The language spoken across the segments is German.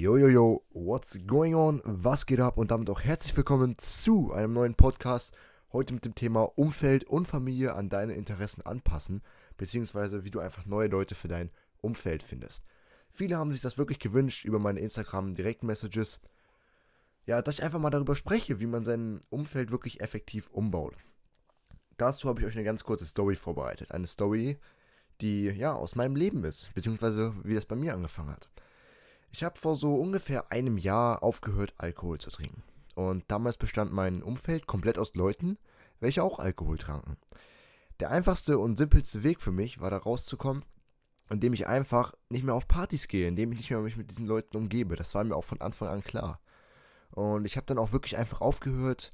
Jojojo, what's going on? Was geht ab? Und damit auch herzlich willkommen zu einem neuen Podcast. Heute mit dem Thema Umfeld und Familie an deine Interessen anpassen, beziehungsweise wie du einfach neue Leute für dein Umfeld findest. Viele haben sich das wirklich gewünscht über meine Instagram-Direktmessages. Ja, dass ich einfach mal darüber spreche, wie man sein Umfeld wirklich effektiv umbaut. Dazu habe ich euch eine ganz kurze Story vorbereitet. Eine Story, die ja aus meinem Leben ist, beziehungsweise wie das bei mir angefangen hat. Ich habe vor so ungefähr einem Jahr aufgehört, Alkohol zu trinken. Und damals bestand mein Umfeld komplett aus Leuten, welche auch Alkohol tranken. Der einfachste und simpelste Weg für mich war da rauszukommen, indem ich einfach nicht mehr auf Partys gehe, indem ich nicht mehr mich mit diesen Leuten umgebe. Das war mir auch von Anfang an klar. Und ich habe dann auch wirklich einfach aufgehört,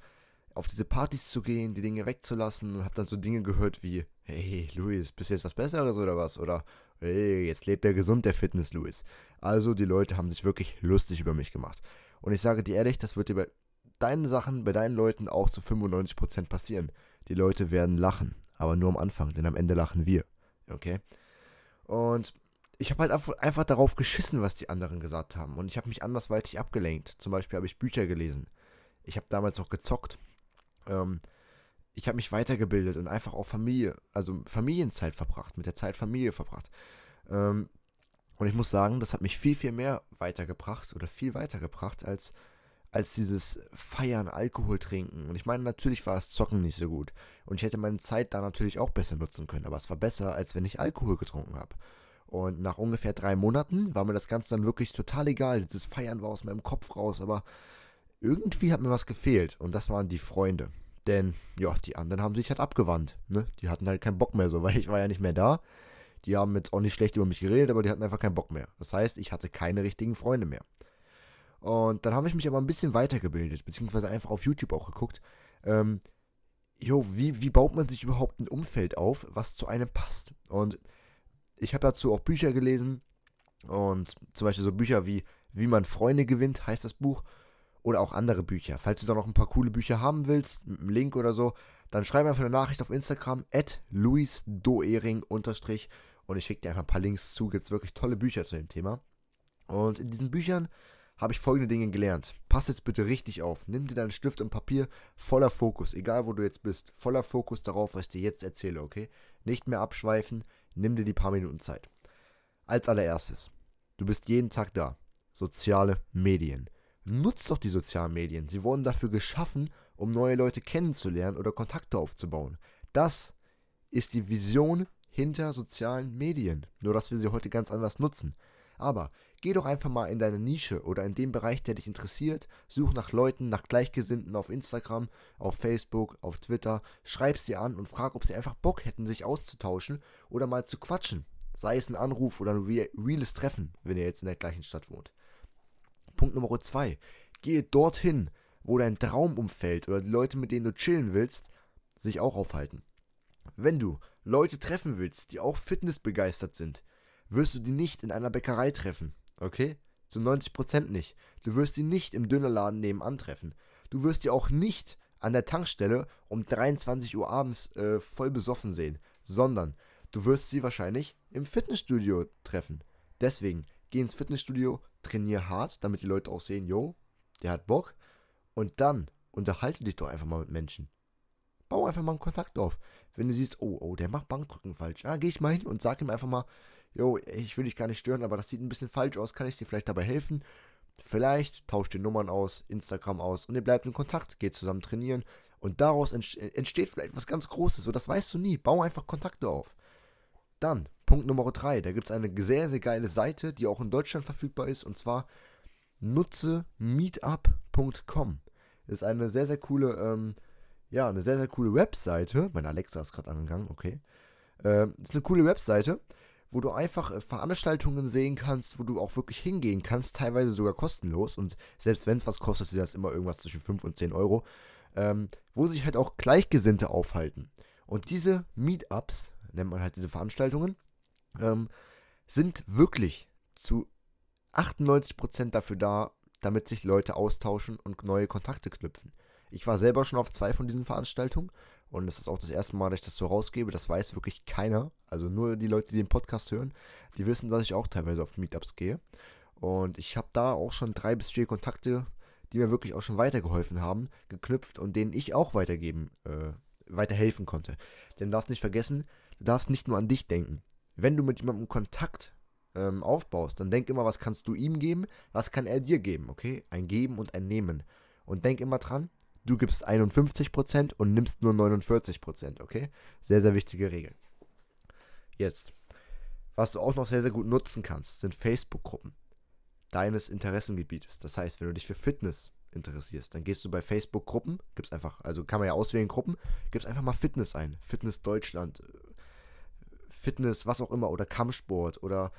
auf diese Partys zu gehen, die Dinge wegzulassen und habe dann so Dinge gehört wie, hey Luis, bist du jetzt was Besseres oder was? Oder hey, jetzt lebt der gesund, der Fitness Luis. Also die Leute haben sich wirklich lustig über mich gemacht. Und ich sage dir ehrlich, das wird dir bei deinen Sachen, bei deinen Leuten auch zu 95% passieren. Die Leute werden lachen, aber nur am Anfang, denn am Ende lachen wir. Okay? Und ich habe halt einfach darauf geschissen, was die anderen gesagt haben. Und ich habe mich andersweitig abgelenkt. Zum Beispiel habe ich Bücher gelesen. Ich habe damals auch gezockt. Ähm, ich habe mich weitergebildet und einfach auch Familie, also Familienzeit verbracht, mit der Zeit Familie verbracht. Ähm, und ich muss sagen, das hat mich viel, viel mehr weitergebracht oder viel weitergebracht als, als dieses Feiern, Alkohol trinken. Und ich meine, natürlich war das Zocken nicht so gut. Und ich hätte meine Zeit da natürlich auch besser nutzen können. Aber es war besser, als wenn ich Alkohol getrunken habe. Und nach ungefähr drei Monaten war mir das Ganze dann wirklich total egal. Dieses Feiern war aus meinem Kopf raus. Aber irgendwie hat mir was gefehlt. Und das waren die Freunde. Denn, ja, die anderen haben sich halt abgewandt. Ne? Die hatten halt keinen Bock mehr so, weil ich war ja nicht mehr da. Die haben jetzt auch nicht schlecht über mich geredet, aber die hatten einfach keinen Bock mehr. Das heißt, ich hatte keine richtigen Freunde mehr. Und dann habe ich mich aber ein bisschen weitergebildet, beziehungsweise einfach auf YouTube auch geguckt. Ähm, jo, wie, wie baut man sich überhaupt ein Umfeld auf, was zu einem passt? Und ich habe dazu auch Bücher gelesen. Und zum Beispiel so Bücher wie Wie man Freunde gewinnt, heißt das Buch oder auch andere Bücher. Falls du da noch ein paar coole Bücher haben willst, mit einem Link oder so, dann schreib mir einfach eine Nachricht auf Instagram, at luisdoering und ich schicke dir einfach ein paar Links zu. Gibt es wirklich tolle Bücher zu dem Thema. Und in diesen Büchern habe ich folgende Dinge gelernt. Pass jetzt bitte richtig auf. Nimm dir deinen Stift und Papier voller Fokus, egal wo du jetzt bist. Voller Fokus darauf, was ich dir jetzt erzähle, okay? Nicht mehr abschweifen. Nimm dir die paar Minuten Zeit. Als allererstes, du bist jeden Tag da. Soziale Medien. Nutzt doch die sozialen Medien. Sie wurden dafür geschaffen, um neue Leute kennenzulernen oder Kontakte aufzubauen. Das ist die Vision hinter sozialen Medien. Nur dass wir sie heute ganz anders nutzen. Aber geh doch einfach mal in deine Nische oder in den Bereich, der dich interessiert. Such nach Leuten, nach Gleichgesinnten auf Instagram, auf Facebook, auf Twitter. Schreib sie an und frag, ob sie einfach Bock hätten, sich auszutauschen oder mal zu quatschen. Sei es ein Anruf oder ein reales Treffen, wenn ihr jetzt in der gleichen Stadt wohnt. Punkt Nummer zwei. Gehe dorthin, wo dein Traumumfeld oder die Leute, mit denen du chillen willst, sich auch aufhalten. Wenn du Leute treffen willst, die auch fitnessbegeistert sind, wirst du die nicht in einer Bäckerei treffen, okay? Zu 90% nicht. Du wirst die nicht im Dönerladen nebenan treffen. Du wirst die auch nicht an der Tankstelle um 23 Uhr abends äh, voll besoffen sehen, sondern du wirst sie wahrscheinlich im Fitnessstudio treffen. Deswegen geh ins Fitnessstudio, trainier hart, damit die Leute auch sehen, yo, der hat Bock. Und dann unterhalte dich doch einfach mal mit Menschen. Bau einfach mal einen Kontakt auf. Wenn du siehst, oh, oh, der macht Bankdrücken falsch. Ja, geh ich mal hin und sag ihm einfach mal, yo, ich will dich gar nicht stören, aber das sieht ein bisschen falsch aus. Kann ich dir vielleicht dabei helfen? Vielleicht tauscht ihr Nummern aus, Instagram aus und ihr bleibt in Kontakt, geht zusammen trainieren und daraus entsteht vielleicht was ganz Großes. So, das weißt du nie. Bau einfach Kontakte auf. Dann, Punkt Nummer 3, da gibt es eine sehr, sehr geile Seite, die auch in Deutschland verfügbar ist, und zwar nutze meetup.com. Ist eine sehr, sehr coole, ähm, ja, eine sehr, sehr coole Webseite. Meine Alexa ist gerade angegangen, okay. Ähm, ist eine coole Webseite, wo du einfach äh, Veranstaltungen sehen kannst, wo du auch wirklich hingehen kannst, teilweise sogar kostenlos. Und selbst wenn es was kostet, ist das immer irgendwas zwischen 5 und 10 Euro. Ähm, wo sich halt auch Gleichgesinnte aufhalten. Und diese Meetups nennt man halt diese Veranstaltungen, ähm, sind wirklich zu 98% dafür da, damit sich Leute austauschen und neue Kontakte knüpfen. Ich war selber schon auf zwei von diesen Veranstaltungen und es ist auch das erste Mal, dass ich das so rausgebe. Das weiß wirklich keiner. Also nur die Leute, die den Podcast hören, die wissen, dass ich auch teilweise auf Meetups gehe. Und ich habe da auch schon drei bis vier Kontakte, die mir wirklich auch schon weitergeholfen haben, geknüpft und denen ich auch weitergeben, äh, weiterhelfen konnte. Denn darfst nicht vergessen, du darfst nicht nur an dich denken. Wenn du mit jemandem Kontakt ähm, aufbaust, dann denk immer, was kannst du ihm geben, was kann er dir geben, okay? Ein Geben und ein Nehmen. Und denk immer dran, du gibst 51% und nimmst nur 49%, okay? Sehr, sehr wichtige Regel. Jetzt, was du auch noch sehr, sehr gut nutzen kannst, sind Facebook-Gruppen deines Interessengebietes. Das heißt, wenn du dich für Fitness interessierst, dann gehst du bei Facebook-Gruppen, gibst einfach, also kann man ja auswählen Gruppen, gibst einfach mal Fitness ein. Fitness Deutschland, Fitness, was auch immer, oder Kampfsport oder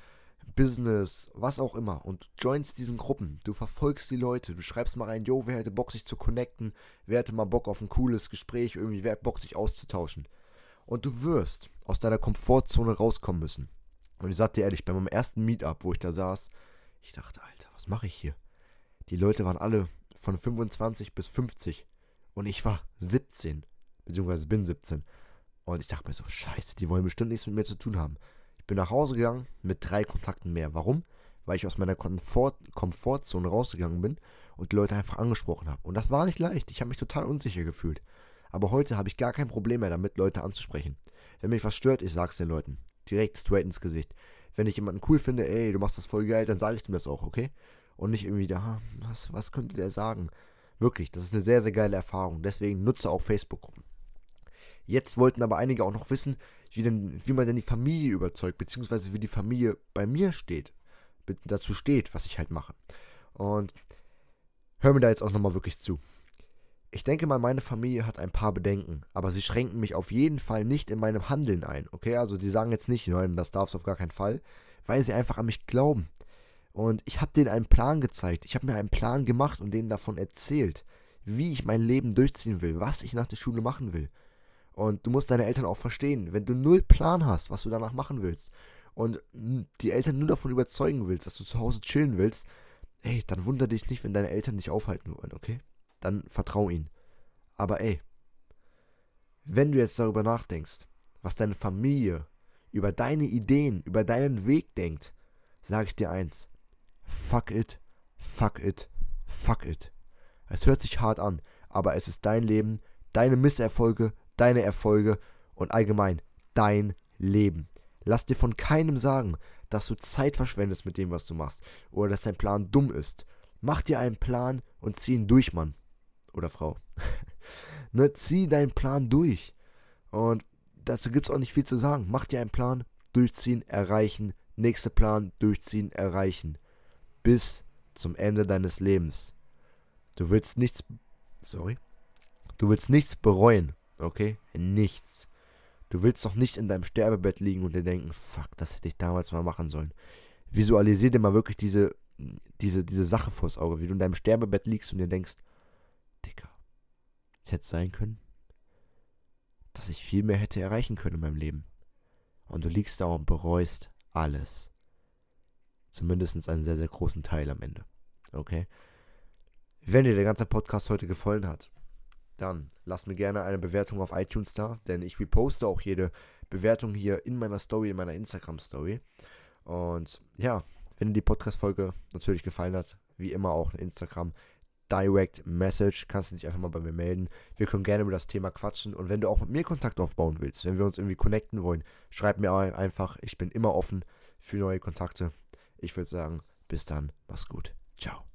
Business, was auch immer und joinst diesen Gruppen. Du verfolgst die Leute, du schreibst mal rein, yo, wer hätte Bock, sich zu connecten, wer hätte mal Bock auf ein cooles Gespräch, irgendwie, wer hat Bock, sich auszutauschen. Und du wirst aus deiner Komfortzone rauskommen müssen. Und ich sag dir ehrlich, bei meinem ersten Meetup, wo ich da saß, ich dachte, Alter, was mache ich hier? Die Leute waren alle von 25 bis 50 und ich war 17, beziehungsweise bin 17. Und ich dachte mir so, scheiße, die wollen bestimmt nichts mit mir zu tun haben. Ich bin nach Hause gegangen mit drei Kontakten mehr. Warum? Weil ich aus meiner Komfort Komfortzone rausgegangen bin und die Leute einfach angesprochen habe. Und das war nicht leicht. Ich habe mich total unsicher gefühlt. Aber heute habe ich gar kein Problem mehr damit, Leute anzusprechen. Wenn mich was stört, ich sag's den Leuten. Direkt straight ins Gesicht. Wenn ich jemanden cool finde, ey, du machst das voll geil, dann sage ich ihm das auch, okay? Und nicht irgendwie, da, was, was könnte der sagen? Wirklich, das ist eine sehr, sehr geile Erfahrung. Deswegen nutze auch Facebook-Gruppen. Jetzt wollten aber einige auch noch wissen, wie, denn, wie man denn die Familie überzeugt, beziehungsweise wie die Familie bei mir steht, dazu steht, was ich halt mache. Und hör mir da jetzt auch nochmal wirklich zu. Ich denke mal, meine Familie hat ein paar Bedenken, aber sie schränken mich auf jeden Fall nicht in meinem Handeln ein, okay? Also die sagen jetzt nicht, nein, das darfst du auf gar keinen Fall, weil sie einfach an mich glauben. Und ich habe denen einen Plan gezeigt, ich habe mir einen Plan gemacht und denen davon erzählt, wie ich mein Leben durchziehen will, was ich nach der Schule machen will. Und du musst deine Eltern auch verstehen. Wenn du null Plan hast, was du danach machen willst und die Eltern nur davon überzeugen willst, dass du zu Hause chillen willst, ey, dann wundere dich nicht, wenn deine Eltern dich aufhalten wollen, okay? Dann vertrau ihnen. Aber ey, wenn du jetzt darüber nachdenkst, was deine Familie über deine Ideen, über deinen Weg denkt, sage ich dir eins. Fuck it, fuck it, fuck it. Es hört sich hart an, aber es ist dein Leben, deine Misserfolge, deine Erfolge und allgemein dein Leben. Lass dir von keinem sagen, dass du Zeit verschwendest mit dem, was du machst oder dass dein Plan dumm ist. Mach dir einen Plan und zieh ihn durch, Mann. Oder Frau. ne, zieh deinen Plan durch. Und dazu gibt es auch nicht viel zu sagen. Mach dir einen Plan, durchziehen, erreichen. Nächster Plan, durchziehen, erreichen. Bis zum Ende deines Lebens. Du willst nichts. Sorry. Du willst nichts bereuen. Okay? Nichts. Du willst doch nicht in deinem Sterbebett liegen und dir denken, fuck, das hätte ich damals mal machen sollen. Visualisier dir mal wirklich diese, diese, diese Sache vors Auge, wie du in deinem Sterbebett liegst und dir denkst, Dicker, es hätte sein können, dass ich viel mehr hätte erreichen können in meinem Leben. Und du liegst da und bereust alles. Zumindest einen sehr, sehr großen Teil am Ende. Okay? Wenn dir der ganze Podcast heute gefallen hat, dann lass mir gerne eine Bewertung auf iTunes da, denn ich reposte auch jede Bewertung hier in meiner Story, in meiner Instagram-Story. Und ja, wenn dir die Podcast-Folge natürlich gefallen hat, wie immer auch Instagram Direct Message, kannst du dich einfach mal bei mir melden. Wir können gerne über das Thema quatschen. Und wenn du auch mit mir Kontakt aufbauen willst, wenn wir uns irgendwie connecten wollen, schreib mir einfach. Ich bin immer offen für neue Kontakte. Ich würde sagen, bis dann, mach's gut.